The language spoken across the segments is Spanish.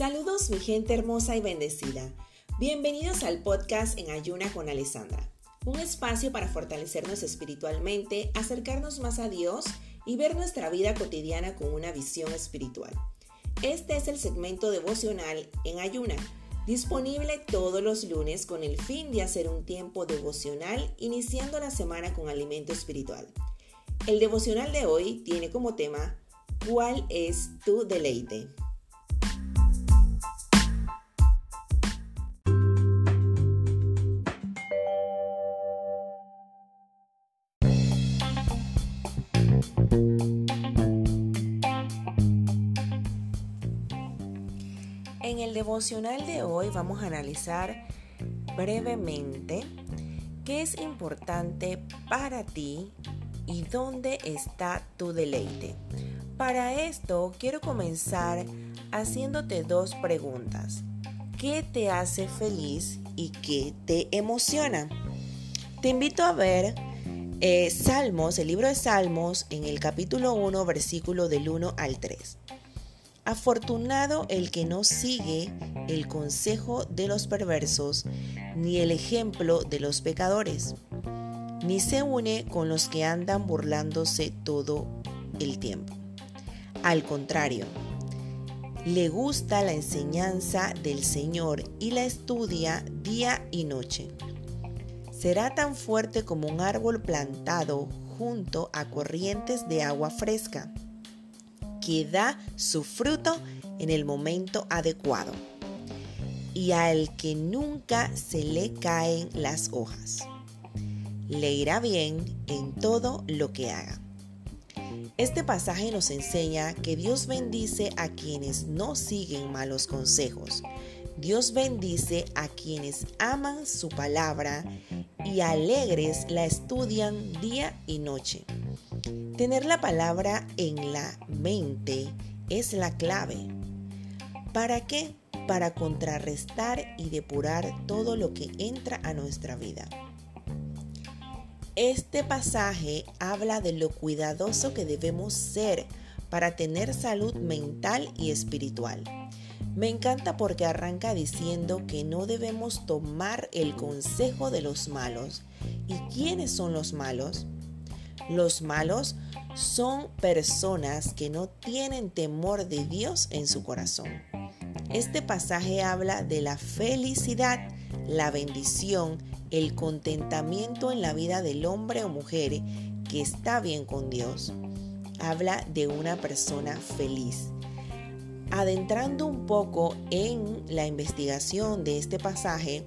Saludos mi gente hermosa y bendecida. Bienvenidos al podcast en Ayuna con Alessandra, un espacio para fortalecernos espiritualmente, acercarnos más a Dios y ver nuestra vida cotidiana con una visión espiritual. Este es el segmento devocional en Ayuna, disponible todos los lunes con el fin de hacer un tiempo devocional iniciando la semana con alimento espiritual. El devocional de hoy tiene como tema ¿Cuál es tu deleite? El devocional de hoy vamos a analizar brevemente qué es importante para ti y dónde está tu deleite. Para esto quiero comenzar haciéndote dos preguntas. ¿Qué te hace feliz y qué te emociona? Te invito a ver eh, Salmos, el libro de Salmos, en el capítulo 1, versículo del 1 al 3. Afortunado el que no sigue el consejo de los perversos, ni el ejemplo de los pecadores, ni se une con los que andan burlándose todo el tiempo al contrario, le gusta la enseñanza del Señor y la estudia día y noche. Será tan fuerte como un árbol plantado junto a corrientes de agua fresca, da su fruto en el momento adecuado, y al que nunca se le caen las hojas. Le irá bien en todo lo que haga. Este pasaje nos enseña que Dios bendice a quienes no siguen malos consejos. Dios bendice a quienes aman su palabra y alegres la estudian día y noche. Tener la palabra en la mente es la clave. ¿Para qué? Para contrarrestar y depurar todo lo que entra a nuestra vida. Este pasaje habla de lo cuidadoso que debemos ser para tener salud mental y espiritual. Me encanta porque arranca diciendo que no debemos tomar el consejo de los malos. ¿Y quiénes son los malos? Los malos son personas que no tienen temor de Dios en su corazón. Este pasaje habla de la felicidad, la bendición el contentamiento en la vida del hombre o mujer que está bien con Dios. Habla de una persona feliz. Adentrando un poco en la investigación de este pasaje,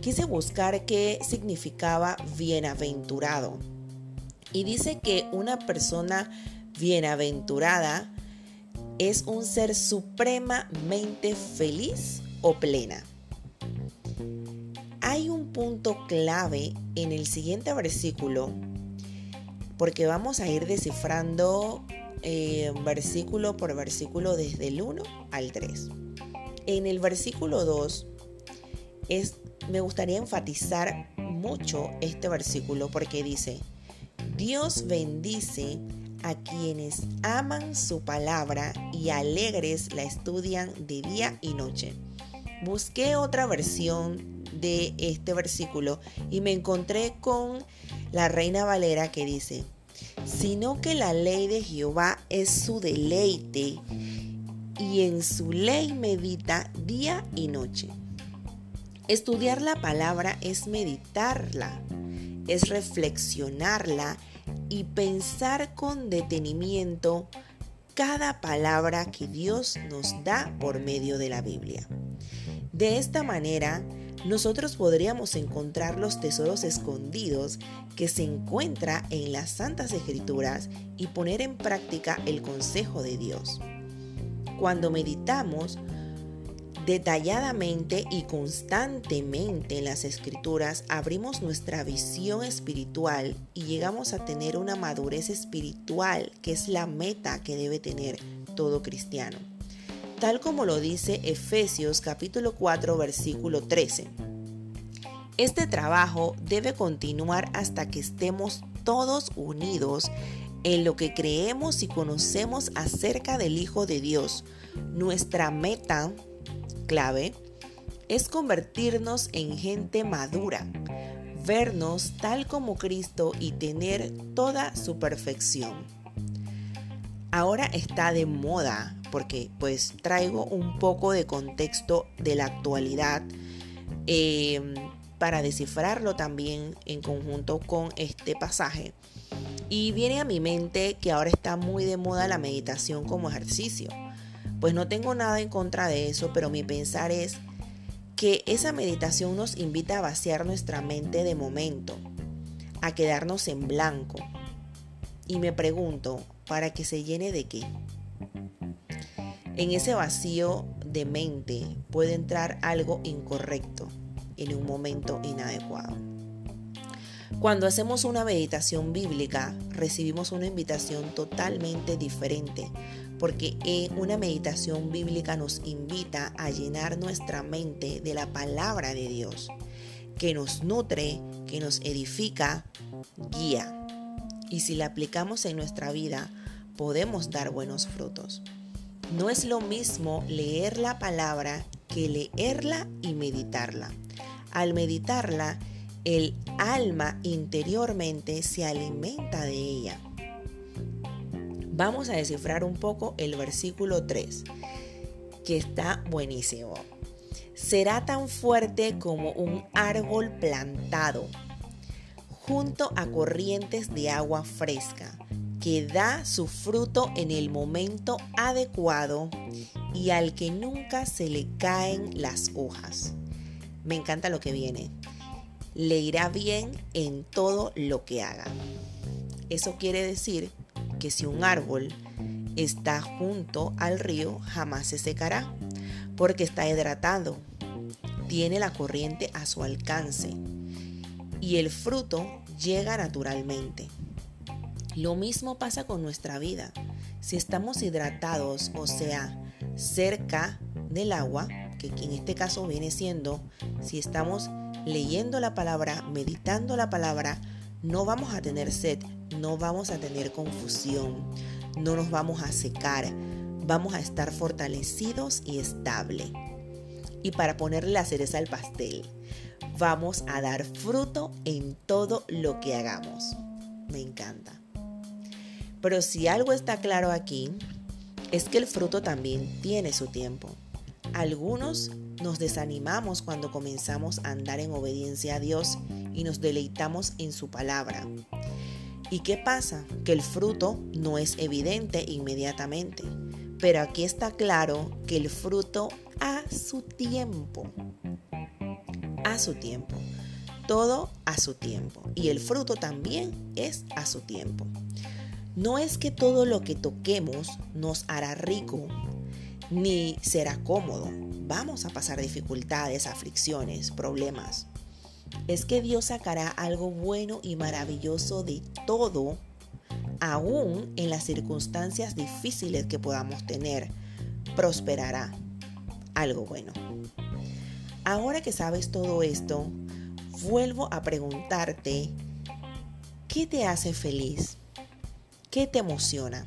quise buscar qué significaba bienaventurado. Y dice que una persona bienaventurada es un ser supremamente feliz o plena hay un punto clave en el siguiente versículo, porque vamos a ir descifrando eh, versículo por versículo desde el 1 al 3. En el versículo 2 es, me gustaría enfatizar mucho este versículo porque dice, Dios bendice a quienes aman su palabra y alegres la estudian de día y noche. Busqué otra versión de este versículo y me encontré con la Reina Valera que dice, sino que la ley de Jehová es su deleite y en su ley medita día y noche. Estudiar la palabra es meditarla, es reflexionarla y pensar con detenimiento cada palabra que Dios nos da por medio de la Biblia. De esta manera, nosotros podríamos encontrar los tesoros escondidos que se encuentra en las Santas Escrituras y poner en práctica el consejo de Dios. Cuando meditamos detalladamente y constantemente en las escrituras, abrimos nuestra visión espiritual y llegamos a tener una madurez espiritual, que es la meta que debe tener todo cristiano tal como lo dice Efesios capítulo 4 versículo 13. Este trabajo debe continuar hasta que estemos todos unidos en lo que creemos y conocemos acerca del Hijo de Dios. Nuestra meta clave es convertirnos en gente madura, vernos tal como Cristo y tener toda su perfección. Ahora está de moda porque pues traigo un poco de contexto de la actualidad eh, para descifrarlo también en conjunto con este pasaje. Y viene a mi mente que ahora está muy de moda la meditación como ejercicio. Pues no tengo nada en contra de eso, pero mi pensar es que esa meditación nos invita a vaciar nuestra mente de momento, a quedarnos en blanco. Y me pregunto, ¿para que se llene de qué? En ese vacío de mente puede entrar algo incorrecto en un momento inadecuado. Cuando hacemos una meditación bíblica, recibimos una invitación totalmente diferente, porque una meditación bíblica nos invita a llenar nuestra mente de la palabra de Dios, que nos nutre, que nos edifica, guía. Y si la aplicamos en nuestra vida, podemos dar buenos frutos. No es lo mismo leer la palabra que leerla y meditarla. Al meditarla, el alma interiormente se alimenta de ella. Vamos a descifrar un poco el versículo 3, que está buenísimo. Será tan fuerte como un árbol plantado junto a corrientes de agua fresca, que da su fruto en el momento adecuado y al que nunca se le caen las hojas. Me encanta lo que viene le irá bien en todo lo que haga. Eso quiere decir que si un árbol está junto al río, jamás se secará, porque está hidratado, tiene la corriente a su alcance y el fruto llega naturalmente. Lo mismo pasa con nuestra vida. Si estamos hidratados, o sea, cerca del agua, que en este caso viene siendo, si estamos leyendo la palabra, meditando la palabra, no vamos a tener sed, no vamos a tener confusión, no nos vamos a secar, vamos a estar fortalecidos y estable. Y para ponerle la cereza al pastel, vamos a dar fruto en todo lo que hagamos. Me encanta. Pero si algo está claro aquí, es que el fruto también tiene su tiempo. Algunos nos desanimamos cuando comenzamos a andar en obediencia a Dios y nos deleitamos en su palabra. ¿Y qué pasa? Que el fruto no es evidente inmediatamente. Pero aquí está claro que el fruto a su tiempo. A su tiempo. Todo a su tiempo. Y el fruto también es a su tiempo. No es que todo lo que toquemos nos hará rico, ni será cómodo vamos a pasar dificultades, aflicciones, problemas. Es que Dios sacará algo bueno y maravilloso de todo, aún en las circunstancias difíciles que podamos tener. Prosperará algo bueno. Ahora que sabes todo esto, vuelvo a preguntarte, ¿qué te hace feliz? ¿Qué te emociona?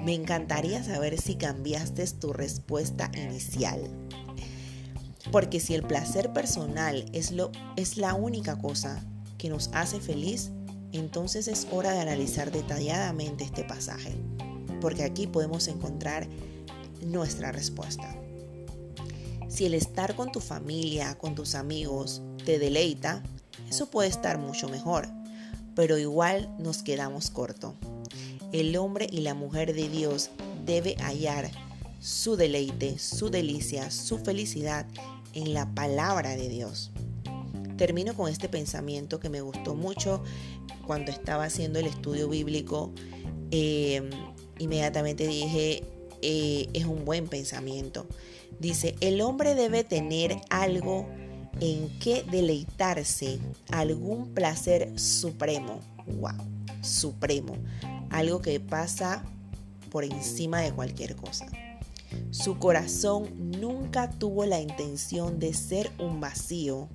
Me encantaría saber si cambiaste tu respuesta inicial. Porque si el placer personal es, lo, es la única cosa que nos hace feliz, entonces es hora de analizar detalladamente este pasaje. Porque aquí podemos encontrar nuestra respuesta. Si el estar con tu familia, con tus amigos, te deleita, eso puede estar mucho mejor, pero igual nos quedamos corto el hombre y la mujer de Dios debe hallar su deleite, su delicia, su felicidad en la palabra de Dios. Termino con este pensamiento que me gustó mucho cuando estaba haciendo el estudio bíblico. Eh, inmediatamente dije, eh, es un buen pensamiento. Dice, el hombre debe tener algo en que deleitarse, algún placer supremo. ¡Wow! Supremo algo que pasa por encima de cualquier cosa. Su corazón nunca tuvo la intención de ser un vacío.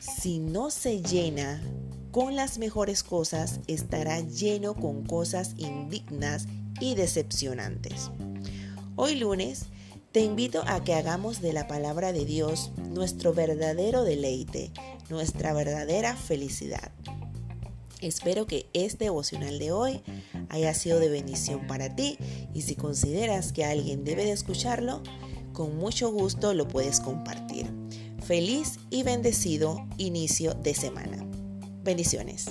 Si no se llena con las mejores cosas, estará lleno con cosas indignas y decepcionantes. Hoy lunes Te invito a que hagamos de la palabra de Dios nuestro verdadero deleite, nuestra verdadera felicidad. Espero que este devocional de hoy haya sido de bendición para ti y si consideras que alguien debe de escucharlo, con mucho gusto lo puedes compartir. Feliz y bendecido inicio de semana. Bendiciones.